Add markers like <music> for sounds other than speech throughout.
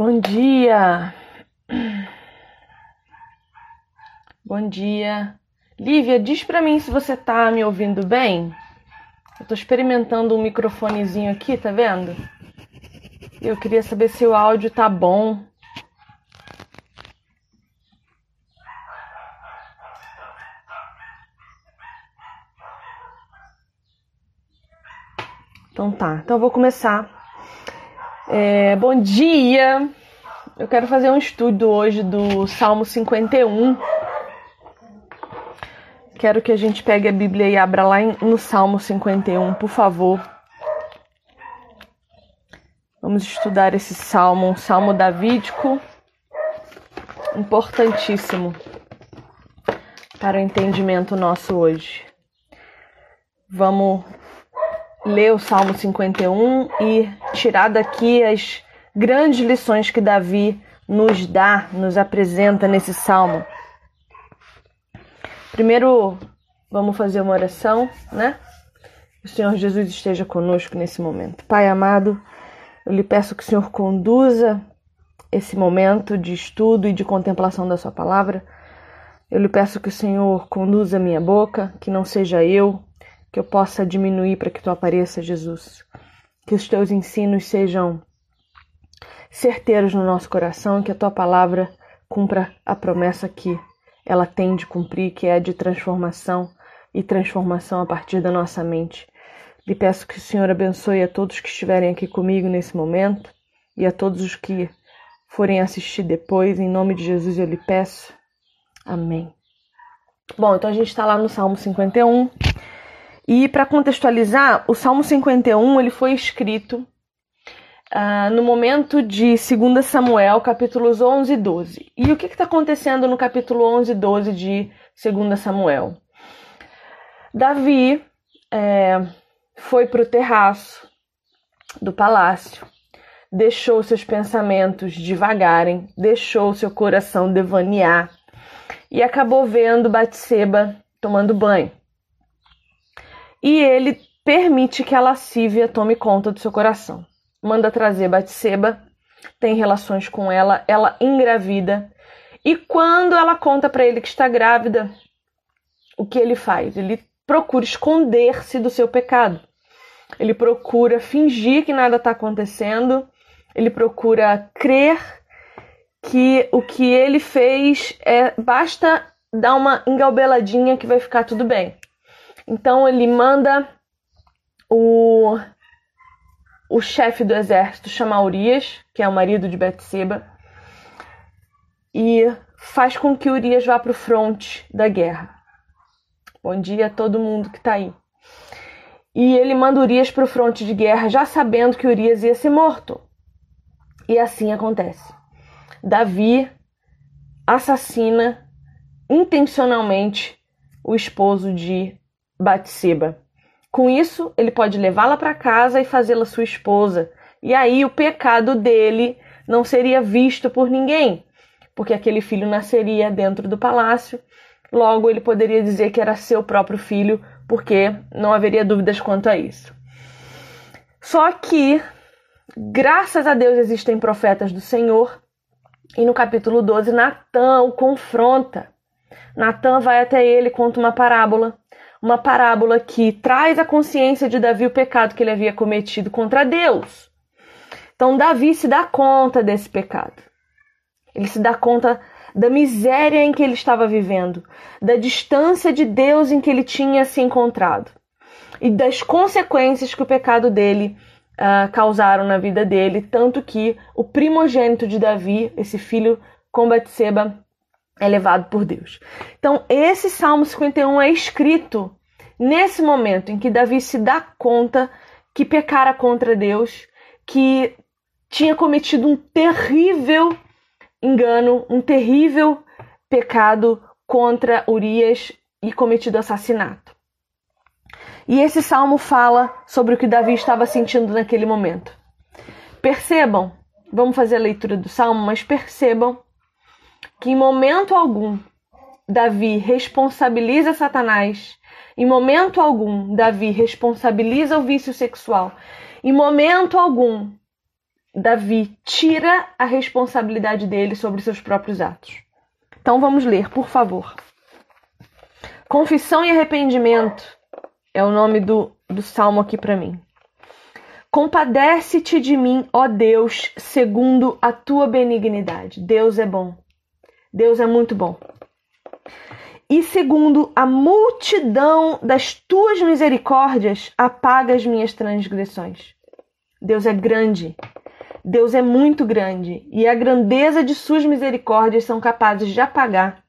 Bom dia. Bom dia. Lívia, diz para mim se você tá me ouvindo bem. Eu tô experimentando um microfonezinho aqui, tá vendo? Eu queria saber se o áudio tá bom. Então tá, então eu vou começar é, bom dia! Eu quero fazer um estudo hoje do Salmo 51. Quero que a gente pegue a Bíblia e abra lá no Salmo 51, por favor. Vamos estudar esse salmo, um salmo davídico, importantíssimo para o entendimento nosso hoje. Vamos ler o Salmo 51 e tirar daqui as grandes lições que Davi nos dá, nos apresenta nesse salmo. Primeiro, vamos fazer uma oração, né? O Senhor Jesus esteja conosco nesse momento. Pai amado, eu lhe peço que o Senhor conduza esse momento de estudo e de contemplação da Sua palavra. Eu lhe peço que o Senhor conduza minha boca, que não seja eu, que eu possa diminuir para que tu apareça, Jesus. Que os teus ensinos sejam certeiros no nosso coração e que a tua palavra cumpra a promessa que ela tem de cumprir, que é de transformação e transformação a partir da nossa mente. Lhe peço que o Senhor abençoe a todos que estiverem aqui comigo nesse momento e a todos os que forem assistir depois. Em nome de Jesus eu lhe peço. Amém. Bom, então a gente está lá no Salmo 51. E para contextualizar, o Salmo 51 ele foi escrito uh, no momento de 2 Samuel, capítulos 11 e 12. E o que está acontecendo no capítulo 11 e 12 de 2 Samuel? Davi é, foi para o terraço do palácio, deixou seus pensamentos divagarem, deixou seu coração devanear e acabou vendo Batseba tomando banho e ele permite que a lascívia tome conta do seu coração. Manda trazer Batseba, tem relações com ela, ela engravida. E quando ela conta para ele que está grávida, o que ele faz? Ele procura esconder-se do seu pecado. Ele procura fingir que nada está acontecendo. Ele procura crer que o que ele fez é basta dar uma engalbeladinha que vai ficar tudo bem. Então ele manda o, o chefe do exército chamar Urias, que é o marido de Betseba, e faz com que Urias vá para o fronte da guerra. Bom dia a todo mundo que está aí. E ele manda Urias para o fronte de guerra, já sabendo que Urias ia ser morto. E assim acontece. Davi assassina intencionalmente o esposo de Batseba. Com isso, ele pode levá-la para casa e fazê-la sua esposa. E aí o pecado dele não seria visto por ninguém, porque aquele filho nasceria dentro do palácio. Logo, ele poderia dizer que era seu próprio filho, porque não haveria dúvidas quanto a isso. Só que, graças a Deus, existem profetas do Senhor. E no capítulo 12, Natan o confronta. Natan vai até ele, conta uma parábola uma parábola que traz à consciência de Davi o pecado que ele havia cometido contra Deus. Então, Davi se dá conta desse pecado. Ele se dá conta da miséria em que ele estava vivendo, da distância de Deus em que ele tinha se encontrado e das consequências que o pecado dele uh, causaram na vida dele, tanto que o primogênito de Davi, esse filho com Batseba, é levado por Deus. Então, esse Salmo 51 é escrito nesse momento em que Davi se dá conta que pecara contra Deus, que tinha cometido um terrível engano, um terrível pecado contra Urias e cometido assassinato. E esse salmo fala sobre o que Davi estava sentindo naquele momento. Percebam, vamos fazer a leitura do salmo, mas percebam que em momento algum Davi responsabiliza Satanás, em momento algum Davi responsabiliza o vício sexual, em momento algum Davi tira a responsabilidade dele sobre seus próprios atos. Então vamos ler, por favor. Confissão e arrependimento é o nome do, do salmo aqui para mim. Compadece-te de mim, ó Deus, segundo a tua benignidade. Deus é bom. Deus é muito bom. E segundo a multidão das tuas misericórdias, apaga as minhas transgressões. Deus é grande. Deus é muito grande. E a grandeza de suas misericórdias são capazes de apagar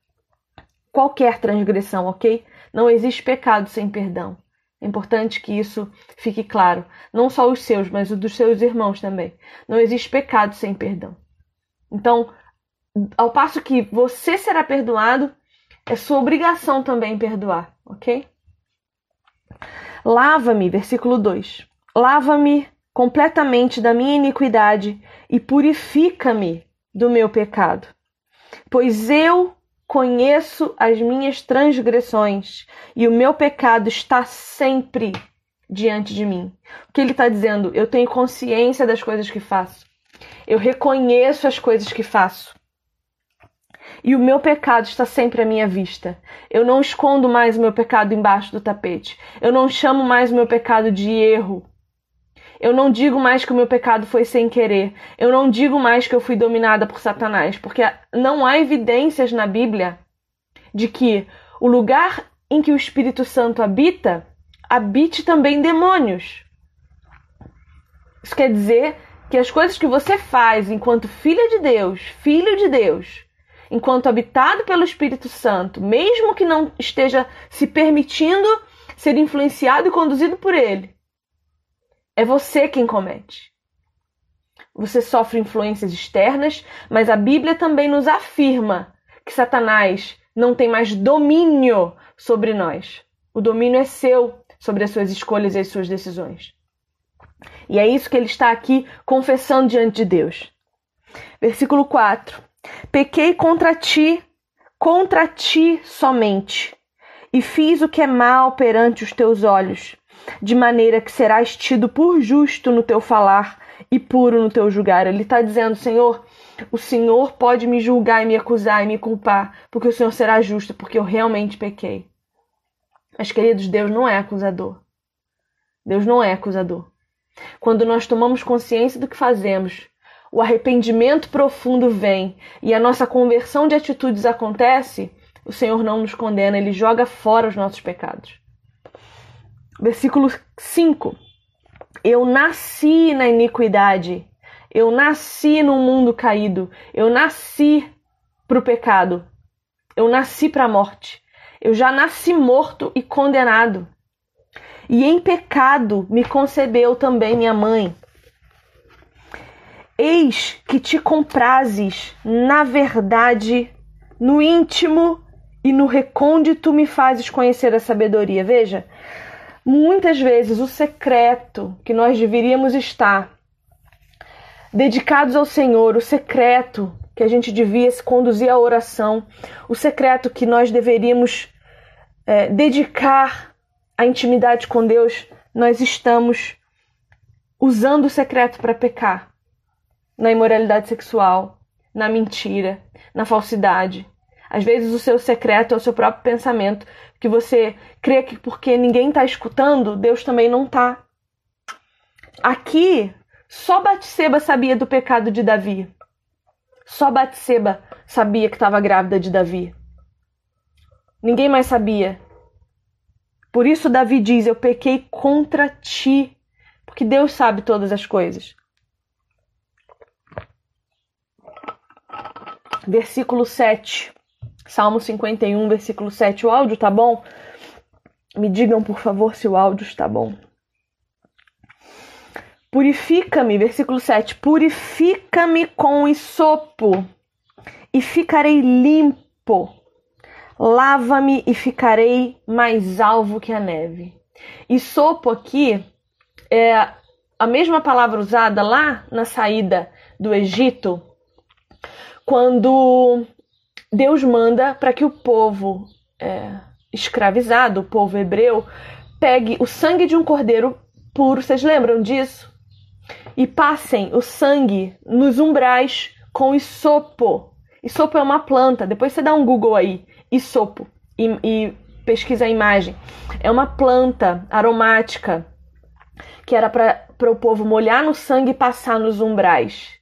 qualquer transgressão, ok? Não existe pecado sem perdão. É importante que isso fique claro. Não só os seus, mas os dos seus irmãos também. Não existe pecado sem perdão. Então, ao passo que você será perdoado, é sua obrigação também perdoar, ok? Lava-me, versículo 2. Lava-me completamente da minha iniquidade e purifica-me do meu pecado. Pois eu conheço as minhas transgressões e o meu pecado está sempre diante de mim. O que ele está dizendo? Eu tenho consciência das coisas que faço. Eu reconheço as coisas que faço e o meu pecado está sempre à minha vista. Eu não escondo mais o meu pecado embaixo do tapete. Eu não chamo mais o meu pecado de erro. Eu não digo mais que o meu pecado foi sem querer. Eu não digo mais que eu fui dominada por Satanás, porque não há evidências na Bíblia de que o lugar em que o Espírito Santo habita habite também demônios. Isso quer dizer que as coisas que você faz enquanto filha de Deus, filho de Deus, enquanto habitado pelo Espírito Santo, mesmo que não esteja se permitindo ser influenciado e conduzido por ele, é você quem comete. Você sofre influências externas, mas a Bíblia também nos afirma que Satanás não tem mais domínio sobre nós. O domínio é seu sobre as suas escolhas e as suas decisões. E é isso que ele está aqui confessando diante de Deus. Versículo 4. Pequei contra ti, contra ti somente, e fiz o que é mal perante os teus olhos, de maneira que serás tido por justo no teu falar e puro no teu julgar. Ele está dizendo, Senhor, o Senhor pode me julgar e me acusar e me culpar, porque o Senhor será justo, porque eu realmente pequei. Mas, queridos, Deus não é acusador. Deus não é acusador. Quando nós tomamos consciência do que fazemos, o arrependimento profundo vem e a nossa conversão de atitudes acontece, o Senhor não nos condena, ele joga fora os nossos pecados. Versículo 5. Eu nasci na iniquidade, eu nasci no mundo caído, eu nasci para o pecado, eu nasci para a morte, eu já nasci morto e condenado. E em pecado me concebeu também minha mãe. Eis que te comprases na verdade, no íntimo e no recôndito me fazes conhecer a sabedoria. Veja, muitas vezes o secreto que nós deveríamos estar dedicados ao Senhor, o secreto que a gente devia se conduzir à oração, o secreto que nós deveríamos é, dedicar à intimidade com Deus, nós estamos usando o secreto para pecar na imoralidade sexual, na mentira, na falsidade. Às vezes o seu secreto é o seu próprio pensamento, que você crê que porque ninguém está escutando, Deus também não está. Aqui, só Batseba sabia do pecado de Davi. Só Batseba sabia que estava grávida de Davi. Ninguém mais sabia. Por isso Davi diz: Eu pequei contra ti, porque Deus sabe todas as coisas. Versículo 7. Salmo 51, versículo 7. O áudio tá bom? Me digam, por favor, se o áudio está bom. Purifica-me, versículo 7. Purifica-me com isopo e ficarei limpo. Lava-me e ficarei mais alvo que a neve. Isopo aqui é a mesma palavra usada lá na saída do Egito quando Deus manda para que o povo é, escravizado, o povo hebreu, pegue o sangue de um cordeiro puro. Vocês lembram disso? e passem o sangue nos umbrais com isopo. Isopo é uma planta. Depois você dá um Google aí, isopo, e, e pesquisa a imagem. É uma planta aromática que era para o povo molhar no sangue e passar nos umbrais,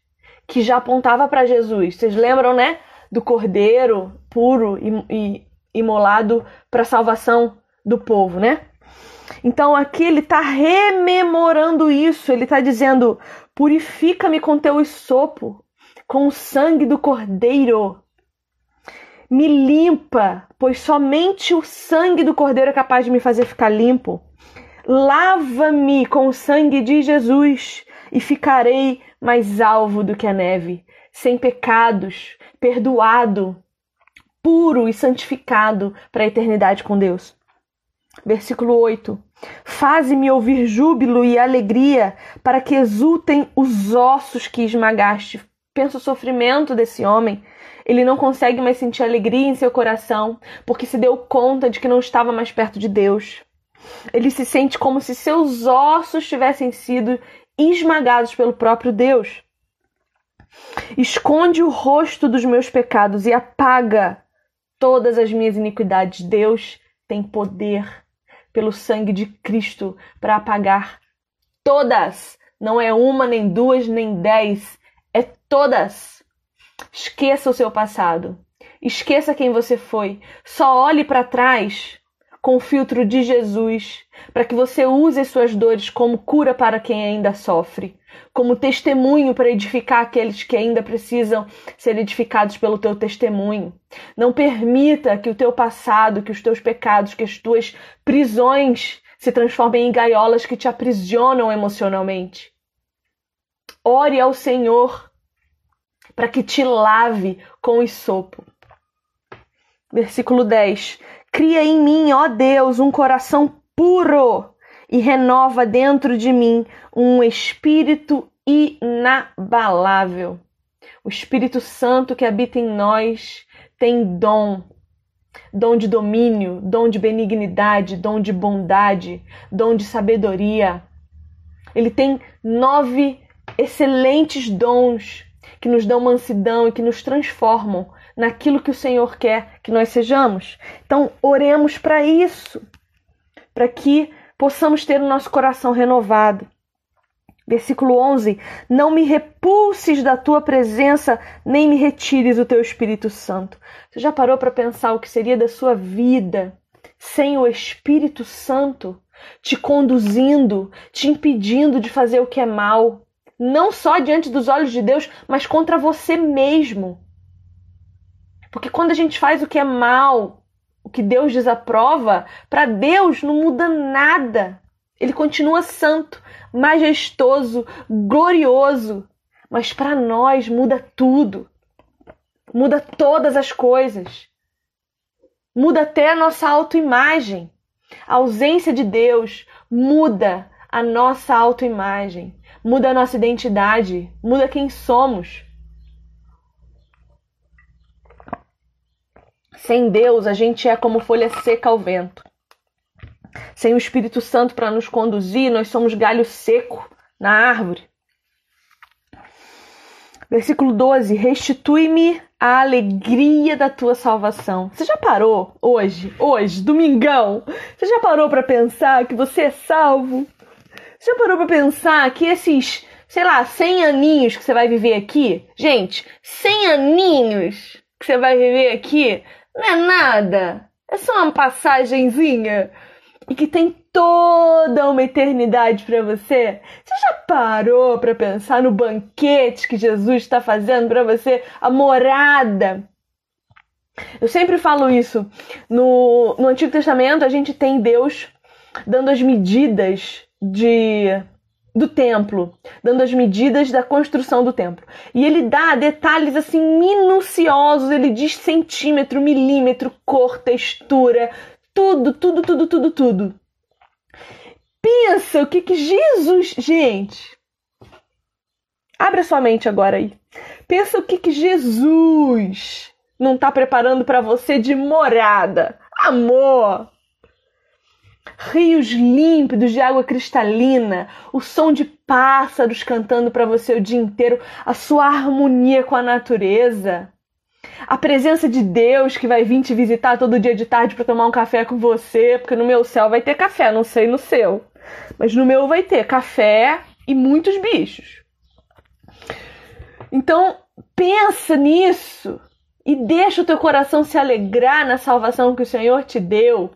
que já apontava para Jesus. Vocês lembram, né? Do cordeiro puro e, e imolado para salvação do povo, né? Então aqui ele está rememorando isso, ele está dizendo: purifica-me com teu sopo, com o sangue do cordeiro. Me limpa, pois somente o sangue do cordeiro é capaz de me fazer ficar limpo. Lava-me com o sangue de Jesus e ficarei mais alvo do que a neve, sem pecados, perdoado, puro e santificado para a eternidade com Deus. Versículo 8: Faze-me ouvir júbilo e alegria, para que exultem os ossos que esmagaste. Pensa o sofrimento desse homem. Ele não consegue mais sentir alegria em seu coração, porque se deu conta de que não estava mais perto de Deus. Ele se sente como se seus ossos tivessem sido esmagados pelo próprio Deus. Esconde o rosto dos meus pecados e apaga todas as minhas iniquidades. Deus tem poder pelo sangue de Cristo para apagar todas. Não é uma, nem duas, nem dez. É todas. Esqueça o seu passado. Esqueça quem você foi. Só olhe para trás com o filtro de Jesus, para que você use as suas dores como cura para quem ainda sofre, como testemunho para edificar aqueles que ainda precisam ser edificados pelo teu testemunho. Não permita que o teu passado, que os teus pecados, que as tuas prisões se transformem em gaiolas que te aprisionam emocionalmente. Ore ao Senhor para que te lave com o sopo. Versículo 10. Cria em mim, ó Deus, um coração puro e renova dentro de mim um espírito inabalável. O Espírito Santo que habita em nós tem dom, dom de domínio, dom de benignidade, dom de bondade, dom de sabedoria. Ele tem nove excelentes dons que nos dão mansidão e que nos transformam naquilo que o Senhor quer que nós sejamos. Então, oremos para isso, para que possamos ter o nosso coração renovado. Versículo 11: Não me repulses da tua presença, nem me retires o teu Espírito Santo. Você já parou para pensar o que seria da sua vida sem o Espírito Santo te conduzindo, te impedindo de fazer o que é mal, não só diante dos olhos de Deus, mas contra você mesmo? Porque quando a gente faz o que é mal, o que Deus desaprova, para Deus não muda nada. Ele continua santo, majestoso, glorioso. Mas para nós muda tudo. Muda todas as coisas. Muda até a nossa autoimagem. A ausência de Deus muda a nossa autoimagem, muda a nossa identidade, muda quem somos. Sem Deus, a gente é como folha seca ao vento. Sem o Espírito Santo para nos conduzir, nós somos galho seco na árvore. Versículo 12: Restitui-me a alegria da tua salvação. Você já parou hoje, hoje, domingão? Você já parou para pensar que você é salvo? Você já parou para pensar que esses, sei lá, 100 aninhos que você vai viver aqui? Gente, 100 aninhos que você vai viver aqui não é nada. É só uma passagenzinha e que tem toda uma eternidade para você. Você já parou para pensar no banquete que Jesus está fazendo para você, a morada? Eu sempre falo isso. No, no Antigo Testamento, a gente tem Deus dando as medidas de do templo, dando as medidas da construção do templo. E ele dá detalhes assim minuciosos, ele diz centímetro, milímetro, cor, textura, tudo, tudo, tudo, tudo, tudo. Pensa o que que Jesus, gente. Abre a sua mente agora aí. Pensa o que que Jesus não está preparando para você de morada. Amor. Rios límpidos de água cristalina, o som de pássaros cantando para você o dia inteiro, a sua harmonia com a natureza, a presença de Deus que vai vir te visitar todo dia de tarde para tomar um café com você, porque no meu céu vai ter café, não sei no seu, mas no meu vai ter café e muitos bichos. Então, pensa nisso e deixa o teu coração se alegrar na salvação que o Senhor te deu.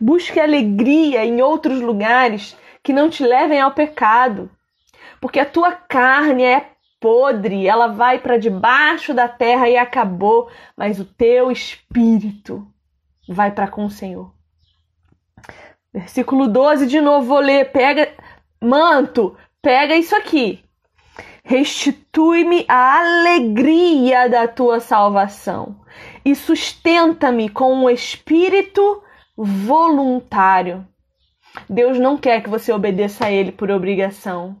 Busque alegria em outros lugares que não te levem ao pecado, porque a tua carne é podre, ela vai para debaixo da terra e acabou, mas o teu espírito vai para com o Senhor. Versículo 12 de novo vou ler, pega manto, pega isso aqui. Restitui-me a alegria da tua salvação e sustenta-me com um espírito voluntário. Deus não quer que você obedeça a Ele por obrigação.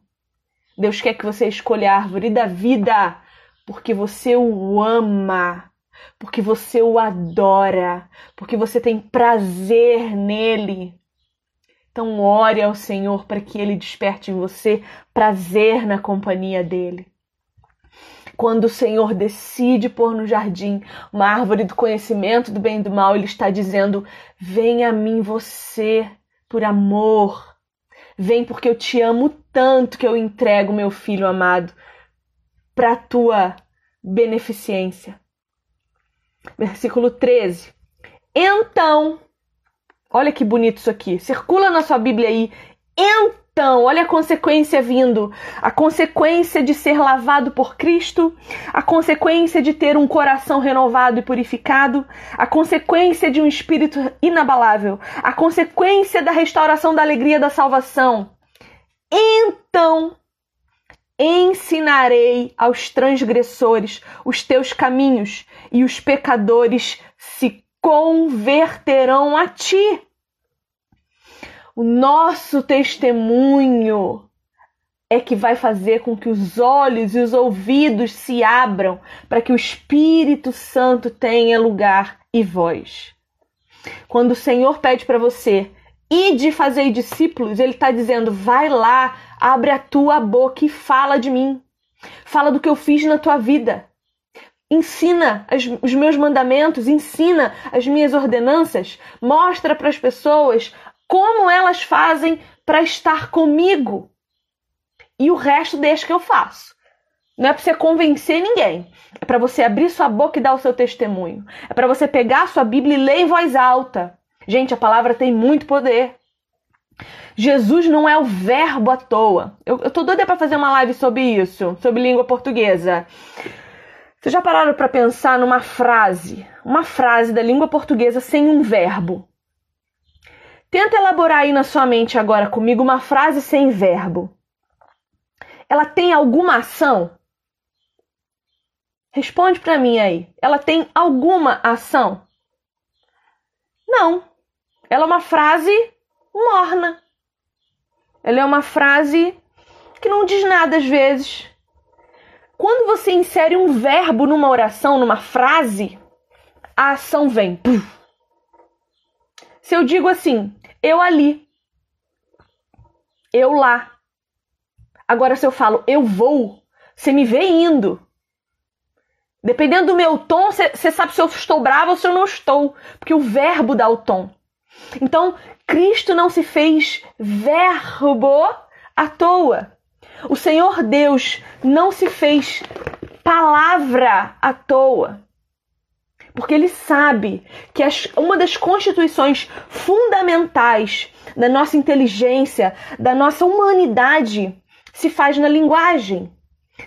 Deus quer que você escolha a árvore da vida porque você o ama, porque você o adora, porque você tem prazer nele. Então, ore ao Senhor para que Ele desperte em você prazer na companhia dele. Quando o Senhor decide pôr no jardim uma árvore do conhecimento do bem e do mal, Ele está dizendo: Venha a mim você por amor. Vem porque eu te amo tanto que eu entrego meu filho amado para a tua beneficência. Versículo 13. Então Olha que bonito isso aqui. Circula na sua Bíblia aí. Então, olha a consequência vindo. A consequência de ser lavado por Cristo, a consequência de ter um coração renovado e purificado, a consequência de um espírito inabalável, a consequência da restauração da alegria da salvação. Então, ensinarei aos transgressores os teus caminhos e os pecadores se converterão a ti. O nosso testemunho é que vai fazer com que os olhos e os ouvidos se abram para que o Espírito Santo tenha lugar e voz. Quando o Senhor pede para você ir de fazer discípulos, ele está dizendo: vai lá, abre a tua boca e fala de mim. Fala do que eu fiz na tua vida ensina as, os meus mandamentos, ensina as minhas ordenanças, mostra para as pessoas como elas fazem para estar comigo. E o resto deixa que eu faço. Não é para você convencer ninguém. É para você abrir sua boca e dar o seu testemunho. É para você pegar a sua Bíblia e ler em voz alta. Gente, a palavra tem muito poder. Jesus não é o verbo à toa. Eu, eu tô doida para fazer uma live sobre isso, sobre língua portuguesa. Vocês já pararam para pensar numa frase, uma frase da língua portuguesa sem um verbo? Tenta elaborar aí na sua mente agora comigo uma frase sem verbo. Ela tem alguma ação? Responde para mim aí. Ela tem alguma ação? Não. Ela é uma frase morna. Ela é uma frase que não diz nada às vezes. Quando você insere um verbo numa oração, numa frase, a ação vem. Se eu digo assim, eu ali, eu lá. Agora, se eu falo eu vou, você me vê indo. Dependendo do meu tom, você sabe se eu estou brava ou se eu não estou, porque o verbo dá o tom. Então, Cristo não se fez verbo à toa. O Senhor Deus não se fez palavra à toa. Porque ele sabe que as, uma das constituições fundamentais da nossa inteligência, da nossa humanidade, se faz na linguagem,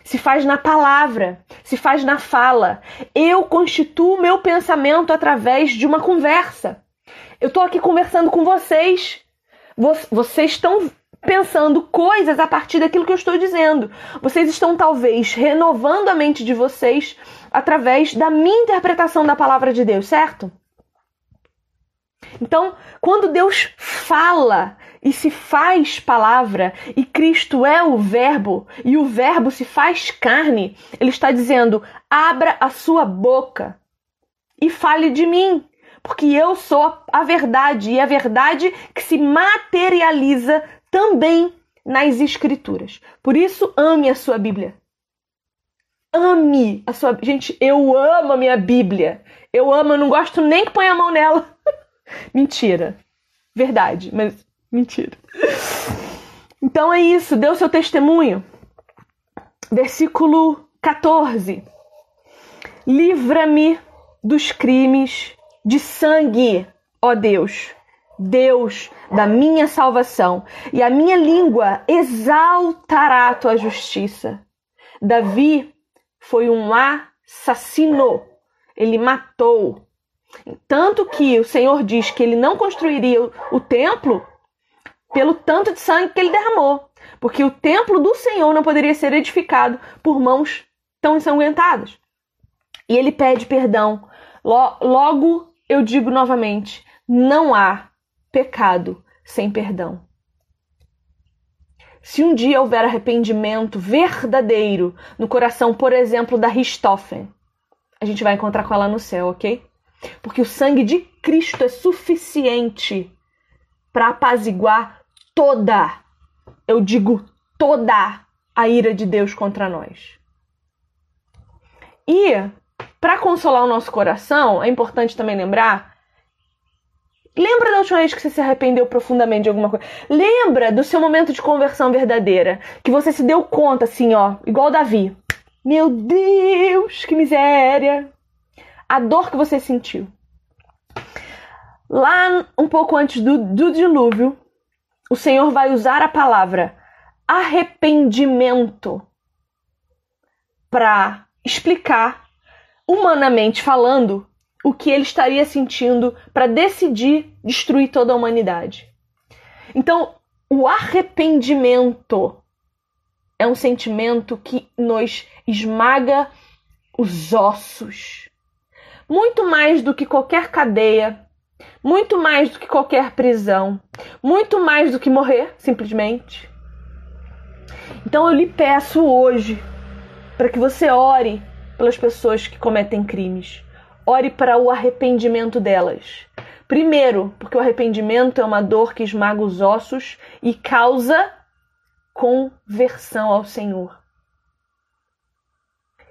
se faz na palavra, se faz na fala. Eu constituo meu pensamento através de uma conversa. Eu estou aqui conversando com vocês. Vocês estão pensando coisas a partir daquilo que eu estou dizendo. Vocês estão talvez renovando a mente de vocês através da minha interpretação da palavra de Deus, certo? Então, quando Deus fala e se faz palavra, e Cristo é o Verbo, e o Verbo se faz carne, Ele está dizendo: abra a sua boca e fale de mim, porque eu sou a verdade e a verdade que se materializa também nas Escrituras. Por isso, ame a sua Bíblia. Ame a sua. Gente, eu amo a minha Bíblia. Eu amo, eu não gosto nem que ponha a mão nela. <laughs> mentira. Verdade, mas mentira. Então é isso, deu seu testemunho. Versículo 14. Livra-me dos crimes de sangue, ó Deus Deus da minha salvação, e a minha língua exaltará a tua justiça. Davi foi um assassino, ele matou. Tanto que o Senhor diz que ele não construiria o templo pelo tanto de sangue que ele derramou, porque o templo do Senhor não poderia ser edificado por mãos tão ensanguentadas. E ele pede perdão. Logo, eu digo novamente: não há pecado sem perdão. Se um dia houver arrependimento verdadeiro no coração, por exemplo, da Richthofen, a gente vai encontrar com ela no céu, ok? Porque o sangue de Cristo é suficiente para apaziguar toda, eu digo toda, a ira de Deus contra nós. E, para consolar o nosso coração, é importante também lembrar Lembra da última vez que você se arrependeu profundamente de alguma coisa? Lembra do seu momento de conversão verdadeira, que você se deu conta assim, ó, igual Davi. Meu Deus, que miséria! A dor que você sentiu. Lá um pouco antes do, do dilúvio, o Senhor vai usar a palavra arrependimento para explicar, humanamente falando, o que ele estaria sentindo para decidir destruir toda a humanidade. Então, o arrependimento é um sentimento que nos esmaga os ossos. Muito mais do que qualquer cadeia, muito mais do que qualquer prisão, muito mais do que morrer, simplesmente. Então eu lhe peço hoje para que você ore pelas pessoas que cometem crimes ore para o arrependimento delas. Primeiro, porque o arrependimento é uma dor que esmaga os ossos e causa conversão ao Senhor.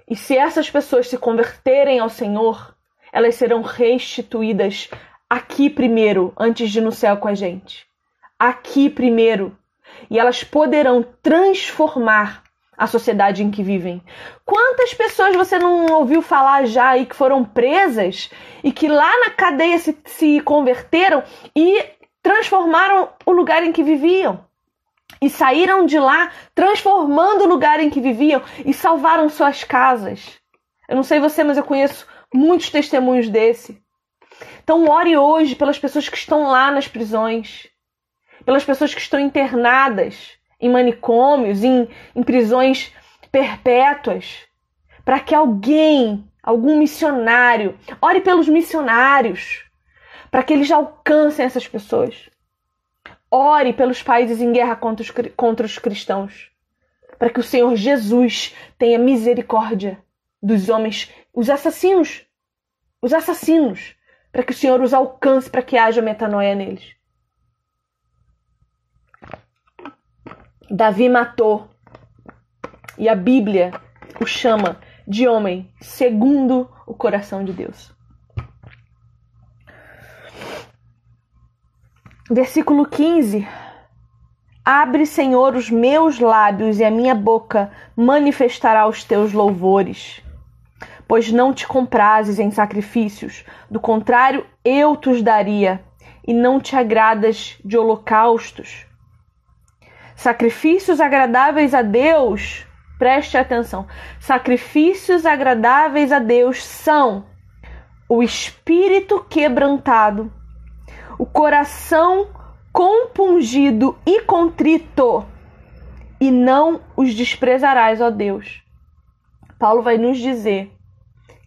E se essas pessoas se converterem ao Senhor, elas serão restituídas aqui primeiro, antes de ir no céu com a gente. Aqui primeiro. E elas poderão transformar a sociedade em que vivem. Quantas pessoas você não ouviu falar já aí que foram presas e que lá na cadeia se, se converteram e transformaram o lugar em que viviam? E saíram de lá transformando o lugar em que viviam e salvaram suas casas. Eu não sei você, mas eu conheço muitos testemunhos desse. Então, ore hoje pelas pessoas que estão lá nas prisões, pelas pessoas que estão internadas, em manicômios, em, em prisões perpétuas, para que alguém, algum missionário, ore pelos missionários, para que eles alcancem essas pessoas. Ore pelos países em guerra contra os, contra os cristãos, para que o Senhor Jesus tenha misericórdia dos homens, os assassinos, os assassinos, para que o Senhor os alcance, para que haja metanoia neles. Davi matou. E a Bíblia o chama de homem segundo o coração de Deus. Versículo 15. Abre, Senhor, os meus lábios e a minha boca manifestará os teus louvores. Pois não te comprases em sacrifícios, do contrário, eu te daria, e não te agradas de holocaustos. Sacrifícios agradáveis a Deus, preste atenção. Sacrifícios agradáveis a Deus são o espírito quebrantado, o coração compungido e contrito, e não os desprezarás, ó Deus. Paulo vai nos dizer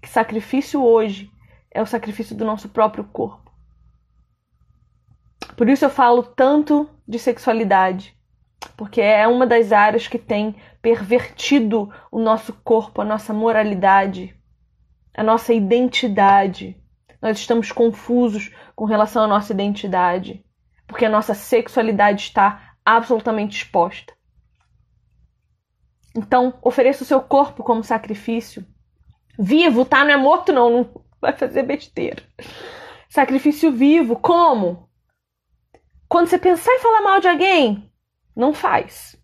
que sacrifício hoje é o sacrifício do nosso próprio corpo. Por isso eu falo tanto de sexualidade, porque é uma das áreas que tem pervertido o nosso corpo, a nossa moralidade, a nossa identidade. nós estamos confusos com relação à nossa identidade, porque a nossa sexualidade está absolutamente exposta. Então, ofereça o seu corpo como sacrifício. Vivo, tá? Não é morto, não. Não vai fazer besteira. Sacrifício vivo. Como? Quando você pensar em falar mal de alguém, não faz.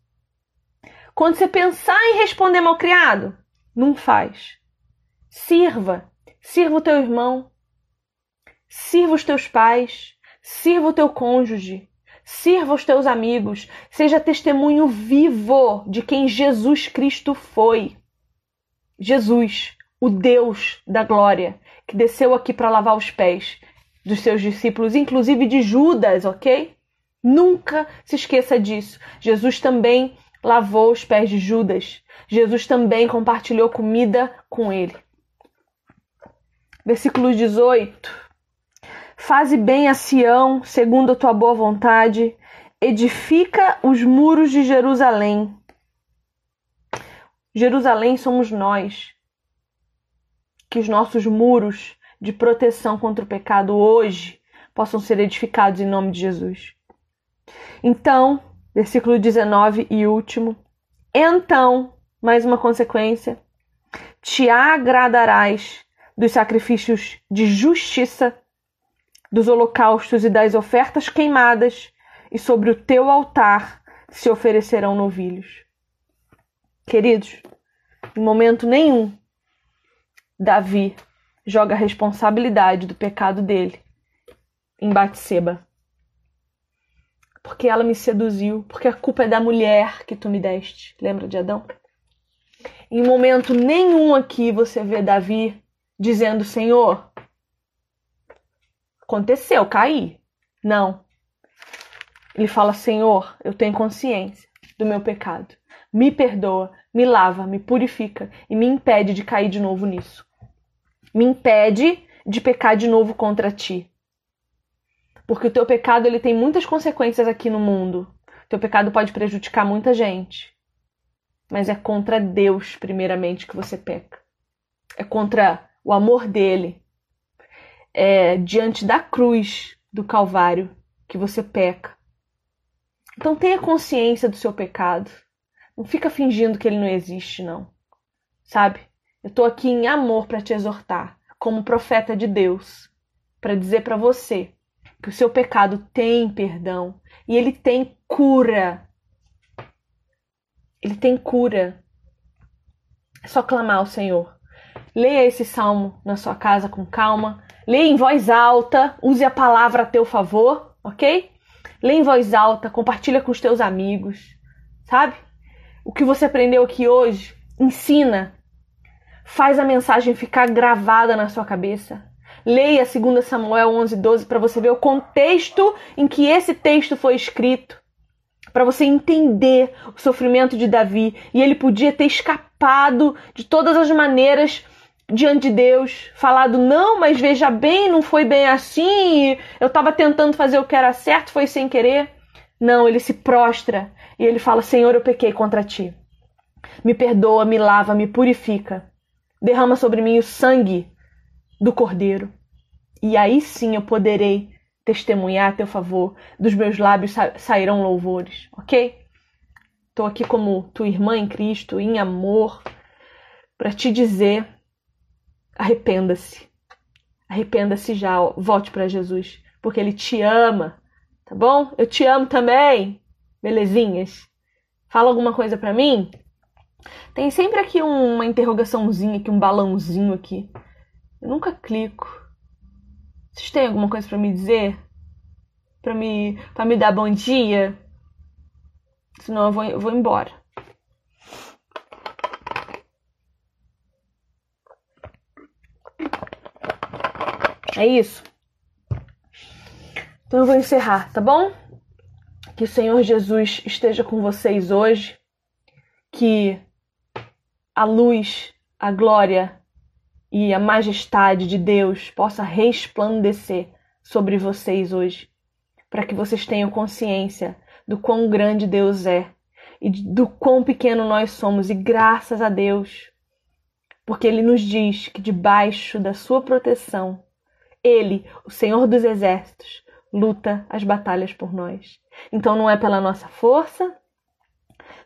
Quando você pensar em responder mal criado, não faz. Sirva. Sirva o teu irmão. Sirva os teus pais. Sirva o teu cônjuge. Sirva os teus amigos. Seja testemunho vivo de quem Jesus Cristo foi. Jesus, o Deus da glória, que desceu aqui para lavar os pés dos seus discípulos, inclusive de Judas, ok? Nunca se esqueça disso. Jesus também lavou os pés de Judas. Jesus também compartilhou comida com ele. Versículo 18. Faze bem a Sião, segundo a tua boa vontade, edifica os muros de Jerusalém. Jerusalém somos nós. Que os nossos muros de proteção contra o pecado hoje possam ser edificados em nome de Jesus. Então, versículo 19 e último. Então, mais uma consequência, te agradarás dos sacrifícios de justiça, dos holocaustos e das ofertas queimadas, e sobre o teu altar se oferecerão novilhos. Queridos, em momento nenhum, Davi joga a responsabilidade do pecado dele em Batseba porque ela me seduziu, porque a culpa é da mulher que tu me deste. Lembra de Adão? Em momento nenhum aqui você vê Davi dizendo: Senhor, aconteceu, caí. Não. Ele fala: Senhor, eu tenho consciência do meu pecado. Me perdoa, me lava, me purifica e me impede de cair de novo nisso. Me impede de pecar de novo contra ti. Porque o teu pecado ele tem muitas consequências aqui no mundo. O teu pecado pode prejudicar muita gente. Mas é contra Deus, primeiramente, que você peca. É contra o amor dele. É diante da cruz do Calvário que você peca. Então tenha consciência do seu pecado. Não fica fingindo que ele não existe, não. Sabe? Eu tô aqui em amor para te exortar, como profeta de Deus, para dizer para você que o seu pecado tem perdão e ele tem cura. Ele tem cura. É só clamar ao Senhor. Leia esse salmo na sua casa com calma. Leia em voz alta. Use a palavra a teu favor, ok? Leia em voz alta. Compartilha com os teus amigos. Sabe? O que você aprendeu aqui hoje, ensina. Faz a mensagem ficar gravada na sua cabeça. Leia 2 Samuel 11, 12 para você ver o contexto em que esse texto foi escrito. Para você entender o sofrimento de Davi. E ele podia ter escapado de todas as maneiras diante de Deus, falado: não, mas veja bem, não foi bem assim, eu estava tentando fazer o que era certo, foi sem querer. Não, ele se prostra e ele fala: Senhor, eu pequei contra ti. Me perdoa, me lava, me purifica. Derrama sobre mim o sangue do Cordeiro. E aí sim eu poderei testemunhar a teu favor, dos meus lábios sa sairão louvores, ok? Estou aqui como tua irmã em Cristo, em amor, para te dizer: arrependa-se. Arrependa-se já, volte para Jesus, porque Ele te ama, tá bom? Eu te amo também, belezinhas? Fala alguma coisa para mim? Tem sempre aqui uma interrogaçãozinha aqui, um balãozinho aqui. Eu nunca clico. Vocês têm alguma coisa para me dizer? Para me, pra me dar bom dia? Senão eu vou, eu vou embora. É isso? Então eu vou encerrar, tá bom? Que o Senhor Jesus esteja com vocês hoje. Que a luz, a glória e a majestade de Deus possa resplandecer sobre vocês hoje, para que vocês tenham consciência do quão grande Deus é e do quão pequeno nós somos, e graças a Deus, porque Ele nos diz que debaixo da Sua proteção Ele, o Senhor dos Exércitos, luta as batalhas por nós. Então não é pela nossa força,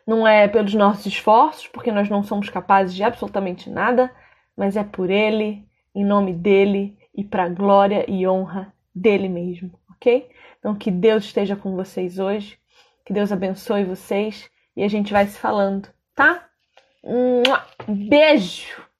não é pelos nossos esforços, porque nós não somos capazes de absolutamente nada, mas é por Ele, em nome dEle e para glória e honra dele mesmo, ok? Então que Deus esteja com vocês hoje, que Deus abençoe vocês e a gente vai se falando, tá? Um beijo!